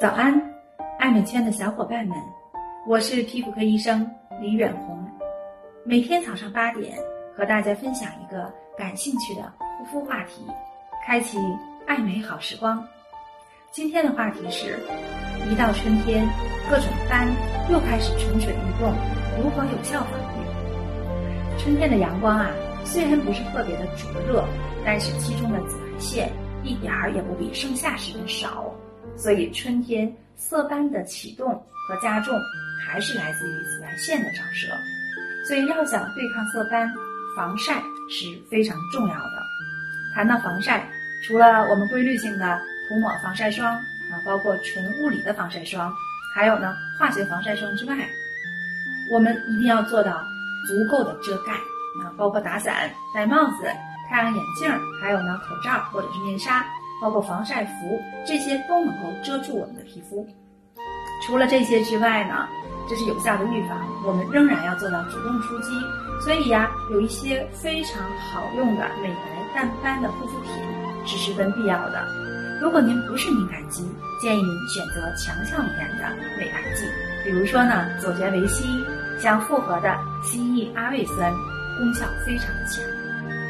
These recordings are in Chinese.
早安，爱美圈的小伙伴们，我是皮肤科医生李远红。每天早上八点和大家分享一个感兴趣的护肤话题，开启爱美好时光。今天的话题是：一到春天，各种斑又开始蠢蠢欲动，如何有效防御？春天的阳光啊，虽然不是特别的灼热，但是其中的紫外线一点儿也不比盛夏时的少。所以春天色斑的启动和加重，还是来自于紫外线的照射。所以要想对抗色斑，防晒是非常重要的。谈到防晒，除了我们规律性的涂抹防晒霜啊，包括纯物理的防晒霜，还有呢化学防晒霜之外，我们一定要做到足够的遮盖啊，包括打伞、戴帽子、太阳眼镜，还有呢口罩或者是面纱。包括防晒服，这些都能够遮住我们的皮肤。除了这些之外呢，这是有效的预防，我们仍然要做到主动出击。所以呀，有一些非常好用的美白淡斑的护肤品是十分必要的。如果您不是敏感肌，建议您选择强效一点的美白剂，比如说呢，左旋维 C，像复合的蜥蜴阿魏酸，功效非常的强。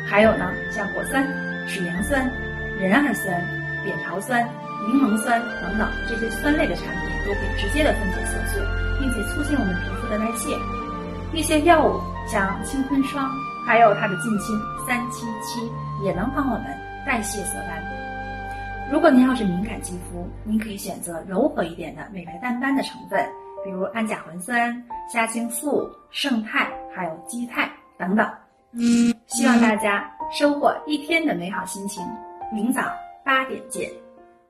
还有呢，像果酸、水杨酸。壬二酸、扁桃酸、柠檬酸等等这些酸类的产品都可以直接的分解色素，并且促进我们皮肤的代谢。一些药物像青春霜，还有它的近亲三七七，也能帮我们代谢色斑。如果您要是敏感肌肤，您可以选择柔和一点的美白淡斑的成分，比如氨甲环酸、虾青素、胜肽，还有肌肽等等。希望大家收获一天的美好心情。明早八点见。